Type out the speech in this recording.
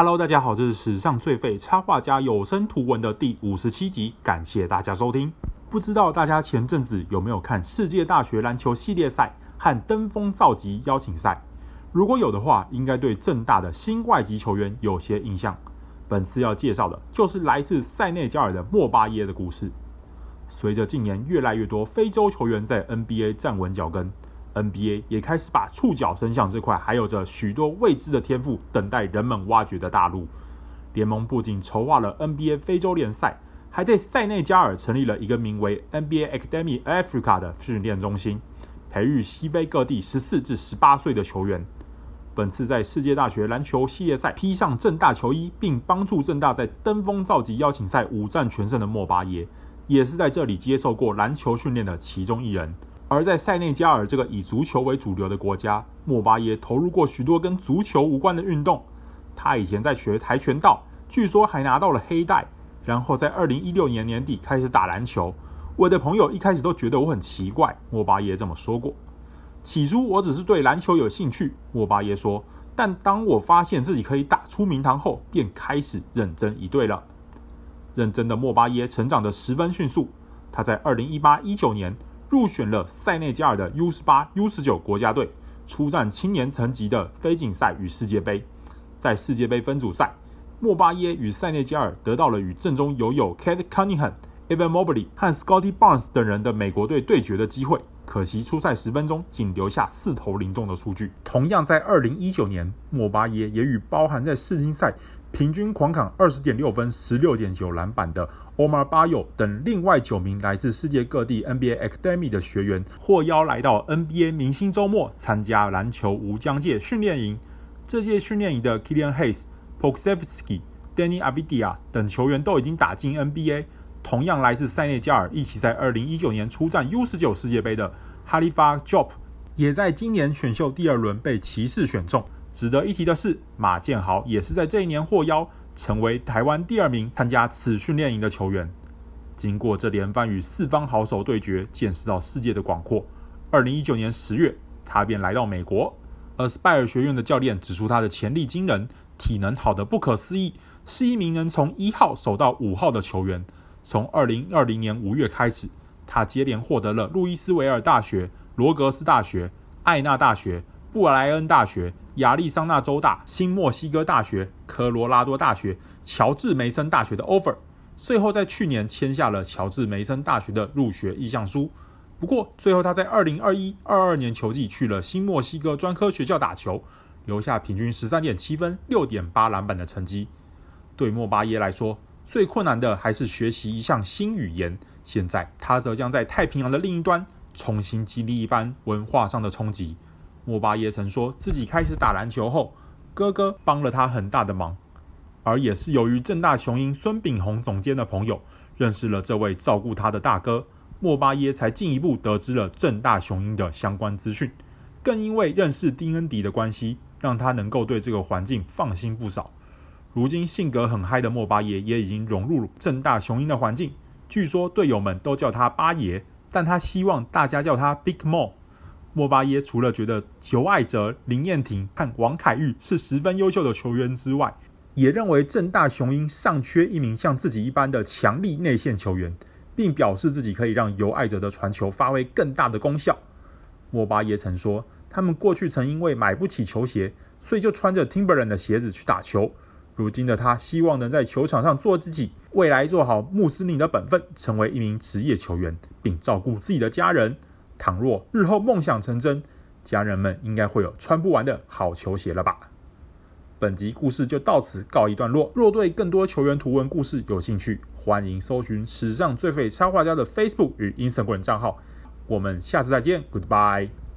Hello，大家好，这是史上最废插画家有声图文的第五十七集，感谢大家收听。不知道大家前阵子有没有看世界大学篮球系列赛和登峰造极邀请赛？如果有的话，应该对正大的新外籍球员有些印象。本次要介绍的就是来自塞内加尔的莫巴耶的故事。随着近年越来越多非洲球员在 NBA 站稳脚跟，NBA 也开始把触角伸向这块还有着许多未知的天赋等待人们挖掘的大陆。联盟不仅筹划了 NBA 非洲联赛，还在塞内加尔成立了一个名为 NBA Academy Africa 的训练中心，培育西非各地十四至十八岁的球员。本次在世界大学篮球系列赛披上正大球衣，并帮助正大在登峰造极邀请赛五战全胜的莫巴耶。也是在这里接受过篮球训练的其中一人。而在塞内加尔这个以足球为主流的国家，莫巴耶投入过许多跟足球无关的运动。他以前在学跆拳道，据说还拿到了黑带。然后在二零一六年年底开始打篮球。我的朋友一开始都觉得我很奇怪，莫巴耶这么说过。起初我只是对篮球有兴趣，莫巴耶说。但当我发现自己可以打出名堂后，便开始认真一对了。认真的莫巴耶成长得十分迅速。他在二零一八一九年入选了塞内加尔的 U 十八、U 十九国家队，出战青年层级的非锦赛与世界杯。在世界杯分组赛，莫巴耶与塞内加尔得到了与阵中友友 Kade Cunningham、Evan Mobley 和 Scotty Barnes 等人的美国队对决的机会。可惜出赛十分钟仅留下四投零中的数据。同样在二零一九年，莫巴耶也与包含在世青赛平均狂砍二十点六分、十六点九篮板的 Omar Bayo 等另外九名来自世界各地 NBA Academy 的学员获邀来到 NBA 明星周末参加篮球无疆界训练营。这届训练营的 Kilian Hayes、Pokusevski、Deni Avdija 等球员都已经打进 NBA。同样来自塞内加尔，一起在二零一九年出战 U 十九世界杯的哈利法 Jop 也在今年选秀第二轮被骑士选中。值得一提的是，马建豪也是在这一年获邀，成为台湾第二名参加此训练营的球员。经过这连番与四方好手对决，见识到世界的广阔。二零一九年十月，他便来到美国。Aspire 学院的教练指出，他的潜力惊人，体能好得不可思议，是一名能从一号守到五号的球员。从二零二零年五月开始，他接连获得了路易斯维尔大学、罗格斯大学、艾纳大学、布莱恩大学、亚利桑那州大、新墨西哥大学、科罗拉多大学、乔治梅森大学的 offer，最后在去年签下了乔治梅森大学的入学意向书。不过，最后他在二零二一、二二年球季去了新墨西哥专科学校打球，留下平均十三点七分、六点八篮板的成绩。对莫巴耶来说，最困难的还是学习一项新语言。现在他则将在太平洋的另一端重新经历一番文化上的冲击。莫巴耶曾说自己开始打篮球后，哥哥帮了他很大的忙，而也是由于正大雄鹰孙炳宏总监的朋友认识了这位照顾他的大哥，莫巴耶才进一步得知了正大雄鹰的相关资讯。更因为认识丁恩迪的关系，让他能够对这个环境放心不少。如今性格很嗨的莫巴耶也已经融入正大雄鹰的环境，据说队友们都叫他巴爷，但他希望大家叫他 Big Mo。莫巴耶除了觉得尤爱哲、林彦廷和王凯玉是十分优秀的球员之外，也认为正大雄鹰尚缺一名像自己一般的强力内线球员，并表示自己可以让尤爱哲的传球发挥更大的功效。莫巴耶曾说，他们过去曾因为买不起球鞋，所以就穿着 Timberland 的鞋子去打球。如今的他希望能在球场上做自己，未来做好穆斯林的本分，成为一名职业球员，并照顾自己的家人。倘若日后梦想成真，家人们应该会有穿不完的好球鞋了吧？本集故事就到此告一段落。若对更多球员图文故事有兴趣，欢迎搜寻史上最废插画家的 Facebook 与 Instagram 账号。我们下次再见，Goodbye。